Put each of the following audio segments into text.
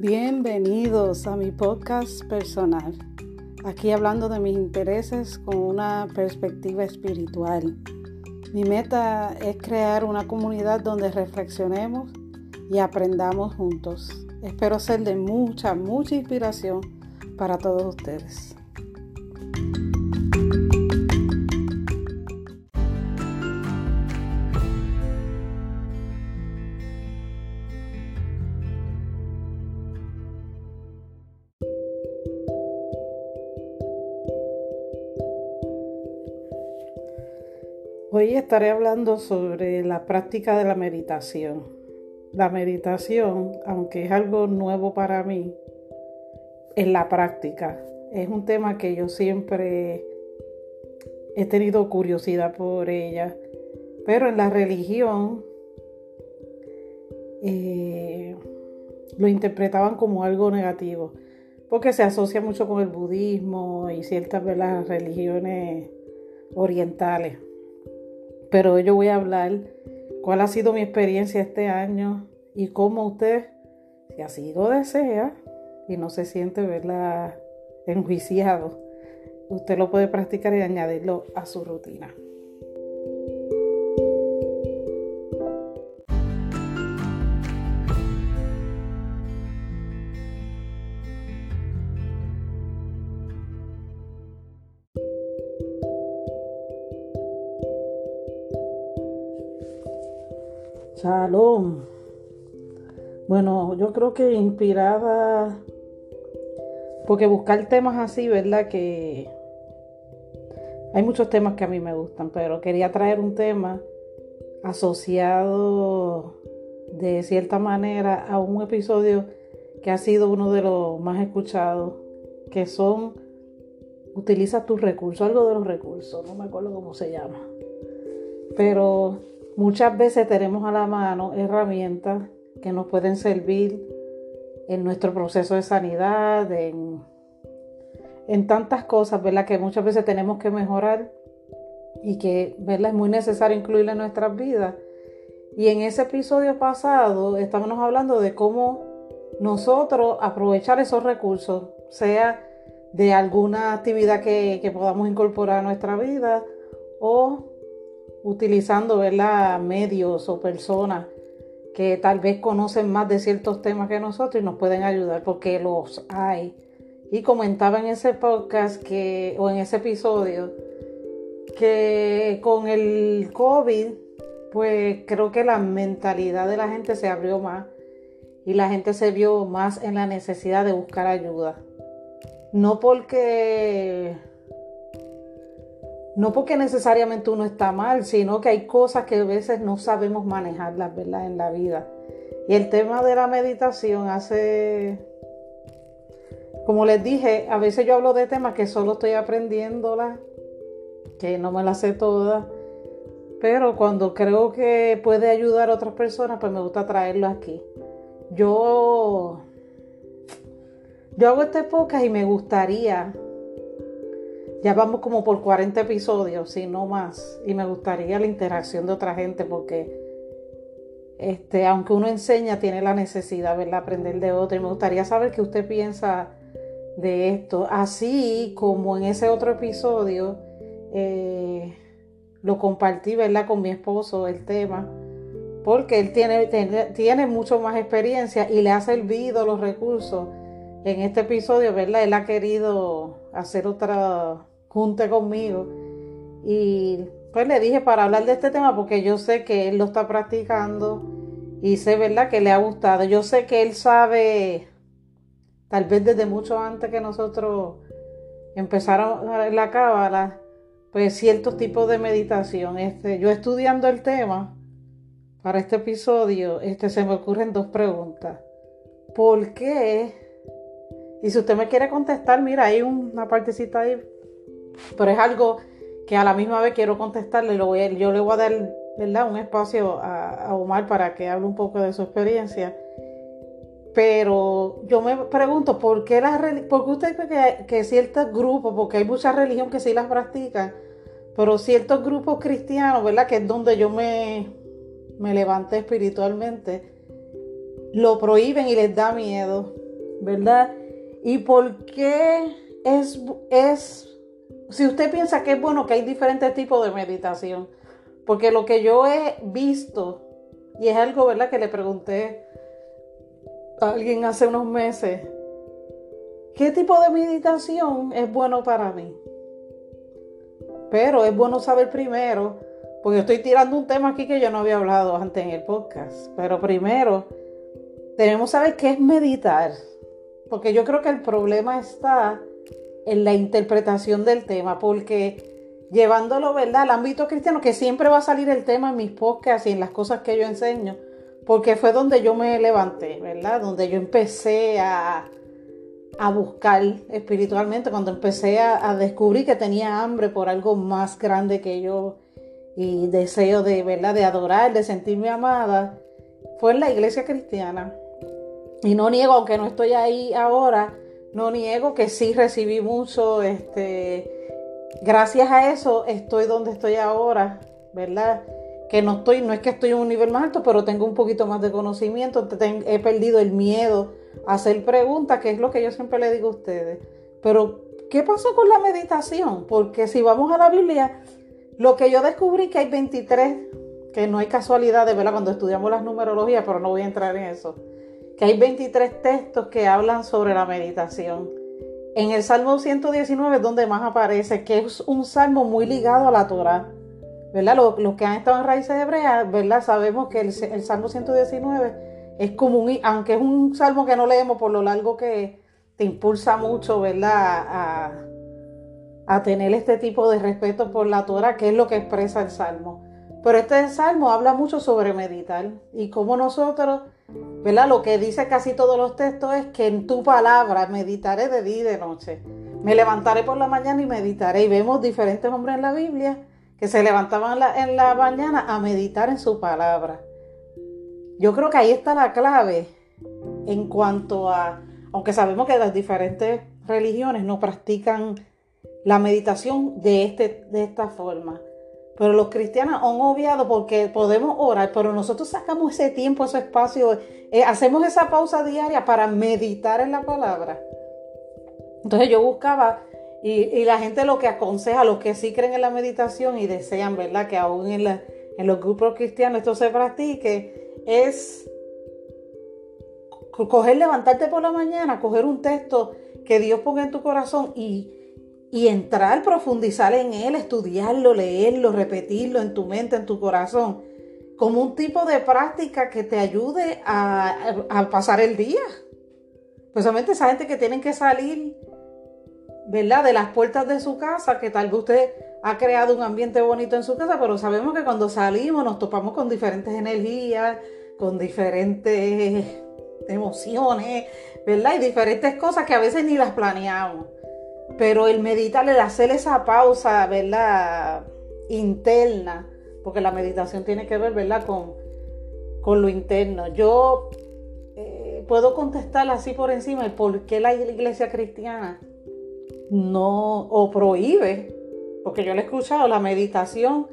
Bienvenidos a mi podcast personal. Aquí hablando de mis intereses con una perspectiva espiritual. Mi meta es crear una comunidad donde reflexionemos y aprendamos juntos. Espero ser de mucha, mucha inspiración para todos ustedes. Estaré hablando sobre la práctica de la meditación. La meditación, aunque es algo nuevo para mí, es la práctica. Es un tema que yo siempre he tenido curiosidad por ella, pero en la religión eh, lo interpretaban como algo negativo, porque se asocia mucho con el budismo y ciertas de las religiones orientales pero yo voy a hablar cuál ha sido mi experiencia este año y cómo usted, si así lo desea y no se siente verla enjuiciado, usted lo puede practicar y añadirlo a su rutina. Shalom. Bueno, yo creo que inspirada, porque buscar temas así, ¿verdad? Que hay muchos temas que a mí me gustan, pero quería traer un tema asociado de cierta manera a un episodio que ha sido uno de los más escuchados, que son utiliza tus recursos, algo de los recursos, no me acuerdo cómo se llama. Pero Muchas veces tenemos a la mano herramientas que nos pueden servir en nuestro proceso de sanidad, en, tantas cosas, ¿verdad? Que muchas veces tenemos que mejorar y que, ¿verdad? Es muy necesario incluirla en nuestras vidas. Y en ese episodio pasado estábamos hablando de cómo nosotros aprovechar esos recursos, sea de alguna actividad que, que podamos incorporar a nuestra vida o utilizando ¿verdad? medios o personas que tal vez conocen más de ciertos temas que nosotros y nos pueden ayudar porque los hay. Y comentaba en ese podcast que, o en ese episodio que con el COVID, pues creo que la mentalidad de la gente se abrió más y la gente se vio más en la necesidad de buscar ayuda. No porque no porque necesariamente uno está mal, sino que hay cosas que a veces no sabemos manejarlas, ¿verdad? En la vida. Y el tema de la meditación hace, como les dije, a veces yo hablo de temas que solo estoy aprendiéndolas, que no me las sé todas, pero cuando creo que puede ayudar a otras personas, pues me gusta traerlo aquí. Yo, yo hago este podcast y me gustaría ya vamos como por 40 episodios, si no más. Y me gustaría la interacción de otra gente porque, este, aunque uno enseña, tiene la necesidad de aprender de otro. Y me gustaría saber qué usted piensa de esto. Así como en ese otro episodio eh, lo compartí, ¿verdad? Con mi esposo el tema. Porque él tiene, tiene, tiene mucho más experiencia y le ha servido los recursos en este episodio, ¿verdad? Él ha querido hacer otra junte conmigo. Y pues le dije para hablar de este tema porque yo sé que él lo está practicando y sé, ¿verdad?, que le ha gustado. Yo sé que él sabe, tal vez desde mucho antes que nosotros empezaron la cábala, pues ciertos tipos de meditación. Este, yo estudiando el tema para este episodio, este, se me ocurren dos preguntas. ¿Por qué? Y si usted me quiere contestar, mira, hay una partecita ahí pero es algo que a la misma vez quiero contestarle, lo voy yo le voy a dar ¿verdad? un espacio a, Omar para que hable un poco de su experiencia. Pero yo me pregunto, ¿por qué, la, por qué usted cree que, ciertos grupos, porque hay mucha religión que sí las practican, pero ciertos grupos cristianos, ¿verdad? Que es donde yo me, me levanté espiritualmente, lo prohíben y les da miedo. ¿verdad? ¿Y por qué es, es, si usted piensa que es bueno que hay diferentes tipos de meditación? Porque lo que yo he visto, y es algo, ¿verdad? Que le pregunté a alguien hace unos meses, ¿qué tipo de meditación es bueno para mí? Pero es bueno saber primero, porque estoy tirando un tema aquí que yo no había hablado antes en el podcast. Pero primero, tenemos que saber qué es meditar. Porque yo creo que el problema está en la interpretación del tema, porque llevándolo, ¿verdad?, al ámbito cristiano, que siempre va a salir el tema en mis podcasts y en las cosas que yo enseño, porque fue donde yo me levanté, ¿verdad? Donde yo empecé a, a buscar espiritualmente, cuando empecé a, descubrir que tenía hambre por algo más grande que yo y deseo de, ¿verdad? de adorar, de sentirme amada, fue en la iglesia cristiana. Y no niego, aunque no estoy ahí ahora, no niego que sí recibí mucho, este, gracias a eso estoy donde estoy ahora, ¿verdad? Que no estoy, no es que estoy en un nivel más alto, pero tengo un poquito más de conocimiento, he perdido el miedo hacer preguntas, que es lo que yo siempre le digo a ustedes. Pero, ¿qué pasó con la meditación? Porque si vamos a la Biblia, lo que yo descubrí que hay 23, que no hay casualidad de ¿verdad? Cuando estudiamos las numerologías, pero no voy a entrar en eso, que hay 23 textos que hablan sobre la meditación. En el Salmo 119 es donde más aparece, que es un salmo muy ligado a la Torah. ¿verdad? Los, que han estado en raíces hebreas, ¿verdad? Sabemos que el, el Salmo 119 es como un, aunque es un salmo que no leemos por lo largo que te impulsa mucho, ¿verdad? A, a tener este tipo de respeto por la Torah, que es lo que expresa el salmo. Pero este salmo habla mucho sobre meditar y como nosotros, ¿verdad? Lo que dice casi todos los textos es que en tu palabra meditaré de día y de noche. Me levantaré por la mañana y meditaré. Y vemos diferentes hombres en la Biblia que se levantaban en la mañana a meditar en su palabra. Yo creo que ahí está la clave en cuanto a, aunque sabemos que las diferentes religiones no practican la meditación de, este, de esta forma. Pero los cristianos han obviado porque podemos orar, pero nosotros sacamos ese tiempo, ese espacio, eh, hacemos esa pausa diaria para meditar en la palabra. Entonces yo buscaba, y, y, la gente lo que aconseja, los que sí creen en la meditación y desean, ¿verdad? Que aún en, en los grupos cristianos esto se practique, es coger, levantarte por la mañana, coger un texto que Dios ponga en tu corazón y, y entrar, profundizar en él, estudiarlo, leerlo, repetirlo en tu mente, en tu corazón, como un tipo de práctica que te ayude a, pasar el día. Precisamente esa gente que tienen que salir, ¿verdad? De las puertas de su casa, que tal vez usted ha creado un ambiente bonito en su casa, pero sabemos que cuando salimos nos topamos con diferentes energías, con diferentes emociones, ¿verdad? Y diferentes cosas que a veces ni las planeamos. Pero el meditar, el hacer esa pausa, ¿verdad? Interna, porque la meditación tiene que ver, ¿verdad? Con, con lo interno. Yo eh, puedo contestar así por encima el por qué la iglesia cristiana no o prohíbe, porque yo le he escuchado la meditación,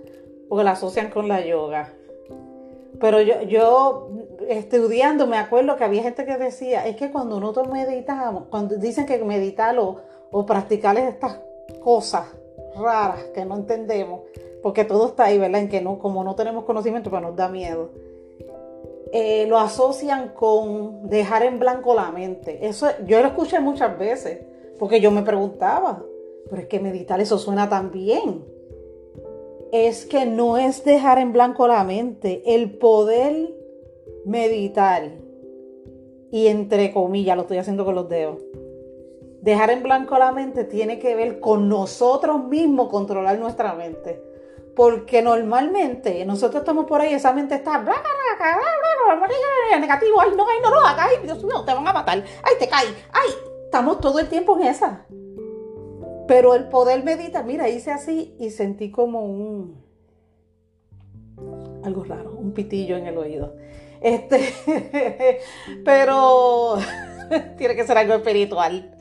porque la asocian con la yoga. Pero yo, yo estudiando me acuerdo que había gente que decía, es que cuando nosotros meditamos, cuando dicen que meditar o, o practicar estas cosas raras que no entendemos, porque todo está ahí, ¿verdad? En que no, como no tenemos conocimiento, pues nos da miedo. Eh, lo asocian con dejar en blanco la mente. Eso yo lo escuché muchas veces, porque yo me preguntaba, pero es que meditar eso suena tan bien es que no es dejar en blanco la mente, el poder meditar, y entre comillas, lo estoy haciendo con los dedos, dejar en blanco la mente tiene que ver con nosotros mismos controlar nuestra mente. Porque normalmente nosotros estamos por ahí, esa mente está negativo, ay no, ay no hagas, ay Dios mío, te van a matar, ay te cae, ay, estamos todo el tiempo en esa. Pero el poder meditar, mira, hice así y sentí como un algo raro, un pitillo en el oído. Este, pero tiene que ser algo espiritual.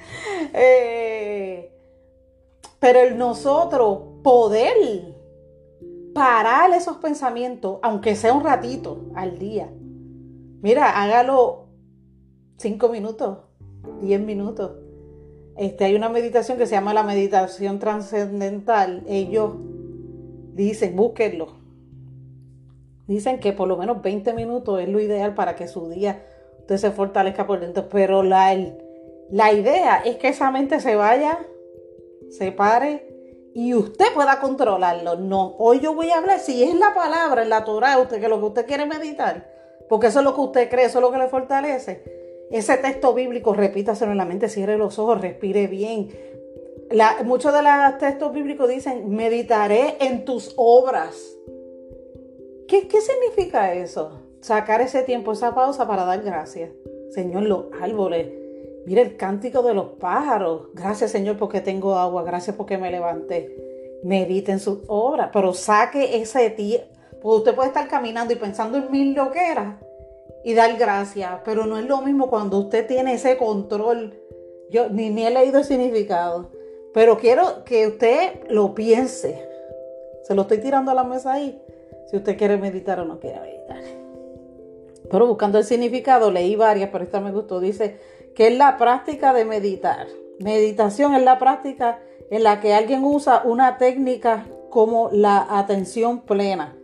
Eh, pero el nosotros poder parar esos pensamientos, aunque sea un ratito al día. Mira, hágalo cinco minutos, 10 minutos. Este, hay una meditación que se llama la meditación trascendental. Ellos dicen, búsquenlo. Dicen que por lo menos 20 minutos es lo ideal para que su día usted se fortalezca por dentro. Pero la, la idea es que esa mente se vaya, se pare y usted pueda controlarlo. No, hoy yo voy a hablar, si es la palabra, en la Torah, usted, que lo que usted quiere meditar, porque eso es lo que usted cree, eso es lo que le fortalece. Ese texto bíblico, repítaselo en la mente, cierre los ojos, respire bien. muchos de los textos bíblicos dicen, meditaré en tus obras. ¿Qué, ¿Qué significa eso? Sacar ese tiempo, esa pausa para dar gracias. Señor, los árboles, Mire el cántico de los pájaros. Gracias Señor porque tengo agua. Gracias porque me levanté. Medite en sus obras. Pero saque ese tiempo. Porque usted puede estar caminando y pensando en mil loqueras y dar gracias. Pero no es lo mismo cuando usted tiene ese control. Yo ni, ni he leído el significado. Pero quiero que usted lo piense. Se lo estoy tirando a la mesa ahí. Si usted quiere meditar o no quiere meditar. Pero buscando el significado, leí varias, pero esta me gustó. Dice, que es la práctica de meditar. Meditación es la práctica en la que alguien usa una técnica como la atención plena,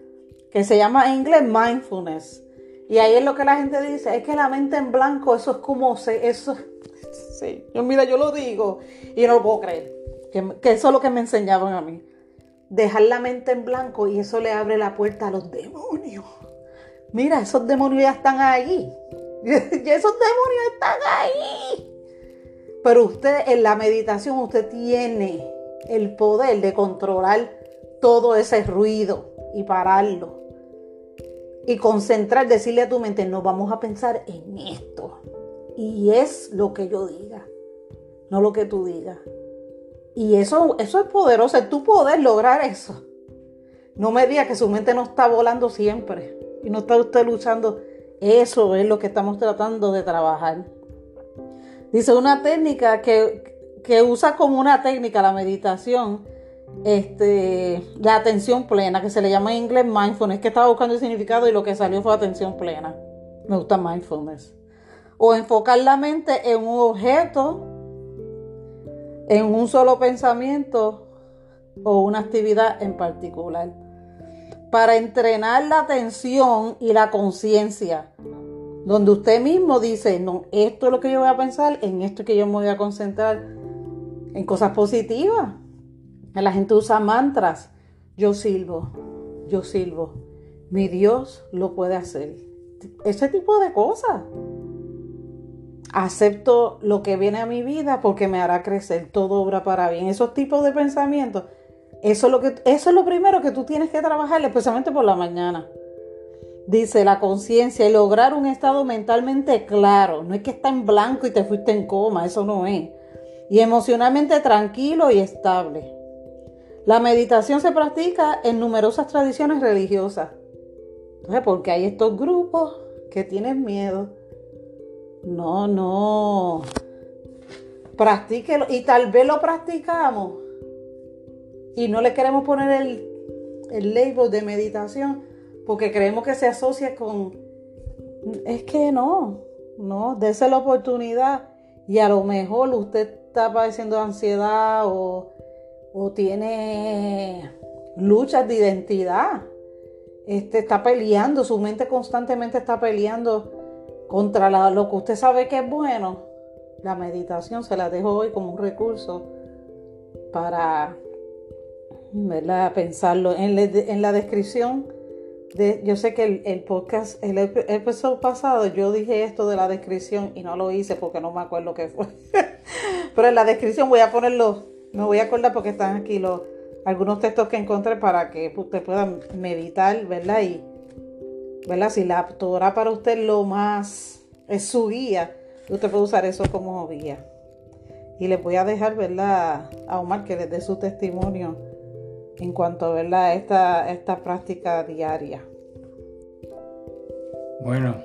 que se llama en inglés mindfulness. Y ahí es lo que la gente dice, es que la mente en blanco, eso es como se, eso, sí, mira, yo lo digo y no lo puedo creer, que eso es lo que me enseñaban a mí. Dejar la mente en blanco y eso le abre la puerta a los demonios. Mira, esos demonios ya están ahí. Y esos demonios están ahí. Pero usted en la meditación, usted tiene el poder de controlar todo ese ruido y pararlo. Y concentrar, decirle a tu mente, no vamos a pensar en esto. Y es lo que yo diga, no lo que tú digas. Y eso, eso es poderoso, es tu poder lograr eso. No me diga que su mente no está volando siempre y no está usted luchando eso es lo que estamos tratando de trabajar. Dice una técnica que, usa como una técnica la meditación, este, la atención plena, que se le llama en inglés mindfulness, que estaba buscando el significado y lo que salió fue atención plena. Me gusta mindfulness. O enfocar la mente en un objeto, en un solo pensamiento o una actividad en particular para entrenar la atención y la conciencia, donde usted mismo dice, no, esto es lo que yo voy a pensar, en esto es que yo me voy a concentrar, en cosas positivas. La gente usa mantras, yo silbo, yo silbo, mi Dios lo puede hacer. Ese tipo de cosas. Acepto lo que viene a mi vida porque me hará crecer, todo obra para bien. Esos tipos de pensamientos eso es, lo que, eso es lo primero que tú tienes que trabajar, especialmente por la mañana. Dice la conciencia y lograr un estado mentalmente claro. No es que está en blanco y te fuiste en coma, eso no es. Y emocionalmente tranquilo y estable. La meditación se practica en numerosas tradiciones religiosas. Entonces, porque hay estos grupos que tienen miedo. No, no. Practíquelo. Y tal vez lo practicamos y no le queremos poner el, el label de meditación porque creemos que se asocia con... Es que no, no, dése la oportunidad y a lo mejor usted está padeciendo ansiedad o, o tiene luchas de identidad. Este, está peleando, su mente constantemente está peleando contra lo que usted sabe que es bueno. La meditación se la dejo hoy como un recurso para ¿verdad? Pensarlo. En, en la descripción, de, yo sé que el, podcast, el episodio pasado, yo dije esto de la descripción y no lo hice porque no me acuerdo qué fue. Pero en la descripción voy a ponerlo, me voy a acordar porque están aquí los algunos textos que encontré para que usted pueda meditar, ¿verdad? Y, ¿verdad? Si la Torah para usted lo más es su guía, usted puede usar eso como guía. Y les voy a dejar, ¿verdad? A Omar que les dé su testimonio en cuanto a Esta, esta práctica diaria? Bueno,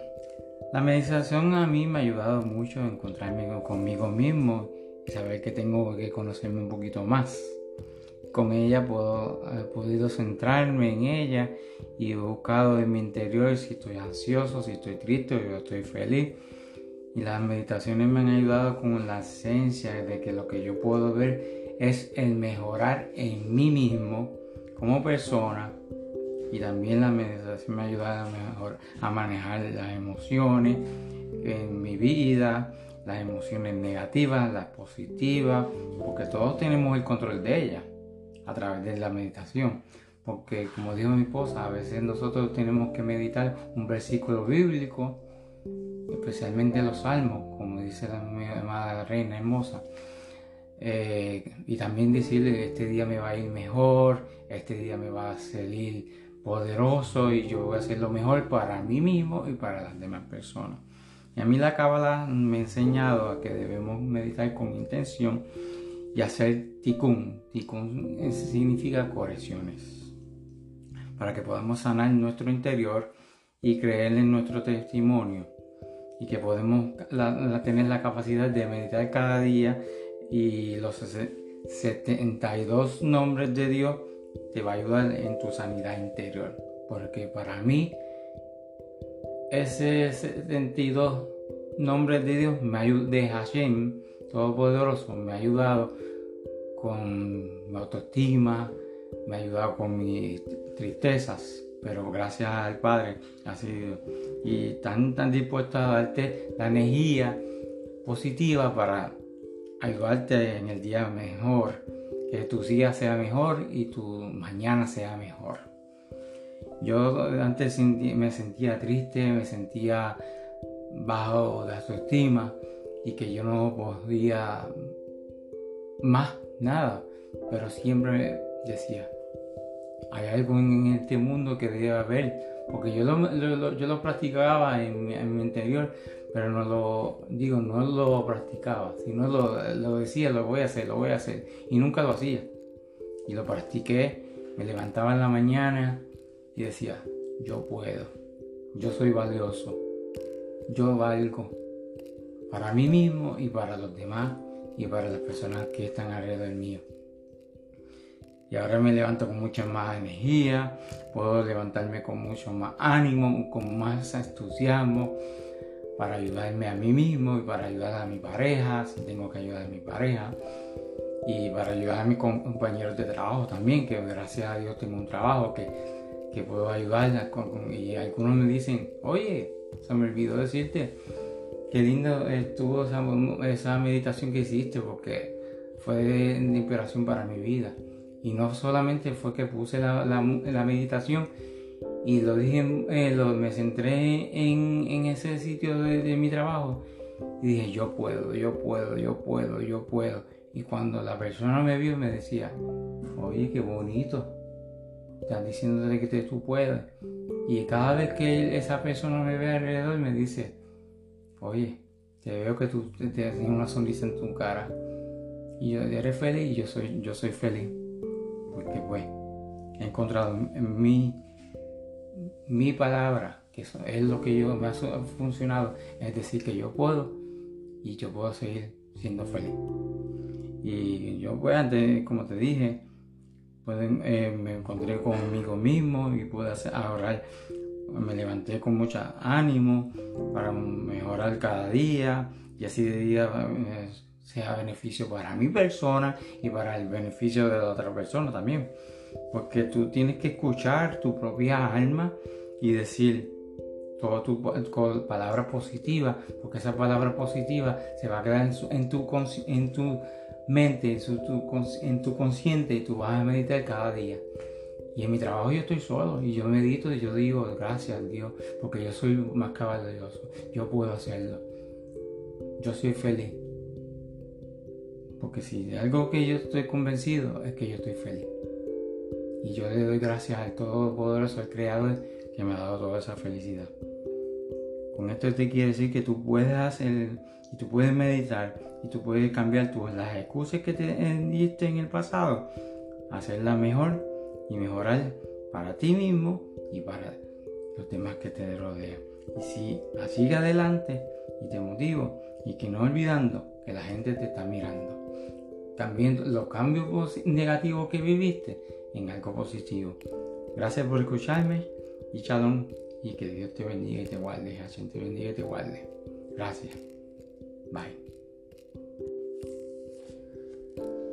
la meditación a mí me ha ayudado mucho a encontrarme conmigo mismo y saber que tengo que conocerme un poquito más. Con ella puedo, he podido centrarme en ella y he buscado en mi interior si estoy ansioso, si estoy triste o estoy feliz. Y las meditaciones me han ayudado con la esencia de que lo que yo puedo ver es el mejorar en mí mismo como persona. Y también la meditación me ha ayudado a, mejor, a manejar las emociones en mi vida, las emociones negativas, las positivas, porque todos tenemos el control de ellas a través de la meditación. Porque como dijo mi esposa, a veces nosotros tenemos que meditar un versículo bíblico especialmente los salmos, como dice la amada reina hermosa. Eh, y también decirle, este día me va a ir mejor, este día me va a salir poderoso y yo voy a hacer lo mejor para mí mismo y para las demás personas. Y a mí la Cábala me ha enseñado a que debemos meditar con intención y hacer tikkun. Tikkun significa correcciones. Para que podamos sanar nuestro interior y creer en nuestro testimonio y que podemos tener la capacidad de meditar cada día y los 72 nombres de Dios te va a ayudar en tu sanidad interior. Porque para mí, ese 72 nombres de Dios me de Hashem, Todopoderoso, me ha ayudado con mi autoestima, me ha ayudado con mis tristezas, pero gracias al Padre ha sido y tan, tan dispuesto a darte la energía positiva para ayudarte en el día mejor, que tu día sea mejor y tu mañana sea mejor. Yo antes me sentía triste, me sentía bajo de autoestima y que yo no podía más nada, pero siempre decía, hay algo en este mundo que debe haber, porque yo lo, yo lo practicaba en mi, interior, pero no lo, digo, no lo practicaba, sino lo, lo decía, lo voy a hacer, lo voy a hacer, y nunca lo hacía. Y lo practiqué, me levantaba en la mañana y decía, yo puedo, yo soy valioso, yo valgo para mí mismo y para los demás y para las personas que están alrededor mío. Y ahora me levanto con mucha más energía, puedo levantarme con mucho más ánimo, con más entusiasmo para ayudarme a mí mismo y para ayudar a mi pareja, si tengo que ayudar a mi pareja, y para ayudar a mis compañeros de trabajo también, que gracias a Dios tengo un trabajo que, que puedo ayudar. y algunos me dicen, oye, se me olvidó decirte, qué lindo estuvo esa, meditación que hiciste, porque fue de inspiración para mi vida. Y no solamente fue que puse la, meditación y lo dije, eh, me centré en, ese sitio de, mi trabajo y dije, yo puedo, yo puedo, yo puedo, yo puedo. Y cuando la persona me vio me decía, oye, qué bonito, estás diciéndole que tú puedes. Y cada vez que esa persona me ve alrededor me dice, oye, te veo que tú tienes una sonrisa en tu cara. Y yo eres feliz y yo soy, yo soy feliz porque pues he encontrado en mi, mi palabra, que es lo que yo me ha funcionado, es decir, que yo puedo y yo puedo seguir siendo feliz. Y yo pues antes, como te dije, pues, eh, me encontré conmigo mismo y pude ahorrar, me levanté con mucho ánimo para mejorar cada día y así de día eh, sea beneficio para mi persona y para el beneficio de la otra persona también. Porque tú tienes que escuchar tu propia alma y decir toda tu palabra positiva, porque esa palabra positiva se va a quedar en, tu, en tu mente, en, tu, en tu consciente y tú vas a meditar cada día. Y en mi trabajo yo estoy solo y yo medito y yo digo gracias a Dios porque yo soy más caballeroso, yo puedo hacerlo. Yo soy feliz. Porque si de algo que yo estoy convencido es que yo estoy feliz. Y yo le doy gracias al Todopoderoso, al Creador, que me ha dado toda esa felicidad. Con esto te quiere decir que tú puedes hacer y tú puedes meditar y tú puedes cambiar tus, las excusas que te diste en el pasado, hacerla mejor y mejorar para ti mismo y para los demás que te rodean. Y si sigue adelante y te motivo y que no olvidando que la gente te está mirando también los cambios negativos que viviste en algo positivo. Gracias por escucharme y shalom y que Dios te bendiga y te guarde. Hashem te bendiga y te guarde. Gracias. Bye.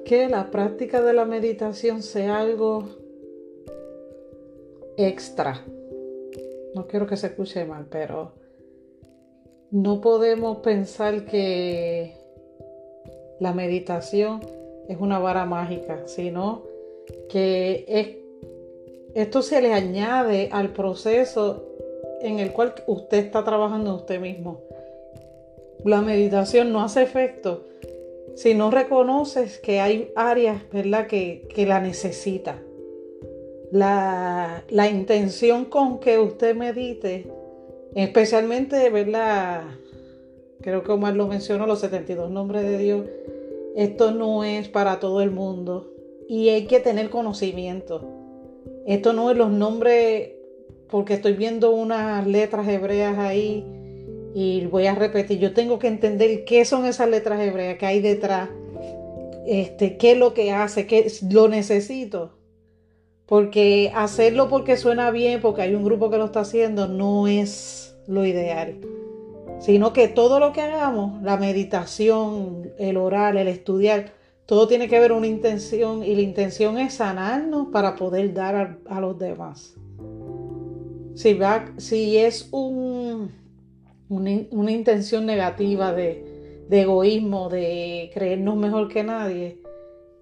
Que la práctica de la meditación sea algo extra. No quiero que se escuche mal, pero no podemos pensar que la meditación es una vara mágica, sino que esto se le añade al proceso en el cual usted está trabajando usted mismo. La meditación no hace efecto si no reconoces que hay áreas ¿verdad? Que, la necesita. La, la, intención con que usted medite, especialmente, ¿verdad? Creo que Omar lo mencionó, los 72 nombres de Dios, esto no es para todo el mundo y hay que tener conocimiento. Esto no es los nombres, porque estoy viendo unas letras hebreas ahí y voy a repetir, yo tengo que entender qué son esas letras hebreas, qué hay detrás, este, qué es lo que hace, qué lo necesito. Porque hacerlo porque suena bien, porque hay un grupo que lo está haciendo, no es lo ideal sino que todo lo que hagamos, la meditación, el orar, el estudiar, todo tiene que ver una intención y la intención es sanarnos para poder dar a, los demás. Si, es un, una, intención negativa de, de, egoísmo, de creernos mejor que nadie,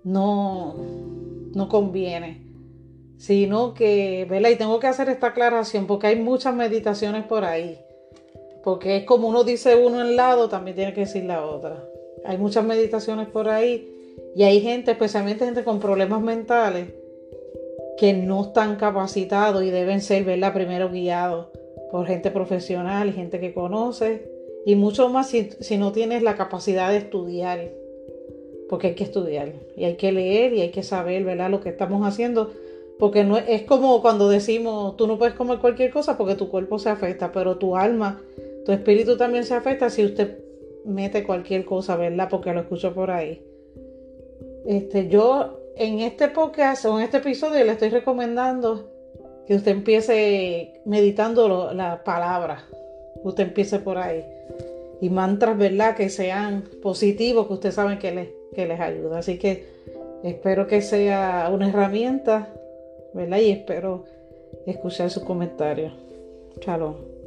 no, no conviene. Sino que, ¿verdad? Y tengo que hacer esta aclaración porque hay muchas meditaciones por ahí porque es como uno dice uno en lado, también tiene que decir la otra. Hay muchas meditaciones por ahí y hay gente, especialmente gente con problemas mentales, que no están capacitados y deben ser, ¿verdad? Primero guiados por gente profesional y gente que conoce. Y mucho más si, si no tienes la capacidad de estudiar. Porque hay que estudiar y hay que leer y hay que saber, ¿verdad? Lo que estamos haciendo. Porque no es como cuando decimos, tú no puedes comer cualquier cosa porque tu cuerpo se afecta, pero tu alma tu espíritu también se afecta si usted mete cualquier cosa, ¿verdad? Porque lo escucho por ahí. Este, yo en este podcast o en este episodio le estoy recomendando que usted empiece meditando la palabra. Usted empiece por ahí. Y mantras, ¿verdad? Que sean positivos, que usted sabe que les, que les ayuda. Así que espero que sea una herramienta, ¿verdad? Y espero escuchar sus comentarios. Shalom.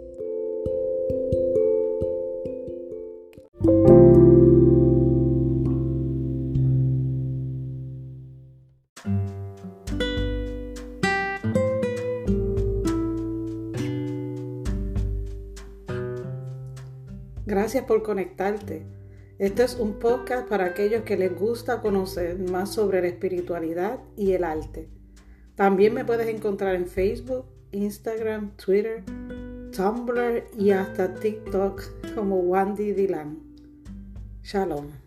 Gracias por conectarte. Este es un podcast para aquellos que les gusta conocer más sobre la espiritualidad y el arte. También me puedes encontrar en Facebook, Instagram, Twitter, Tumblr y hasta TikTok como Wandy Dylan. Shalom.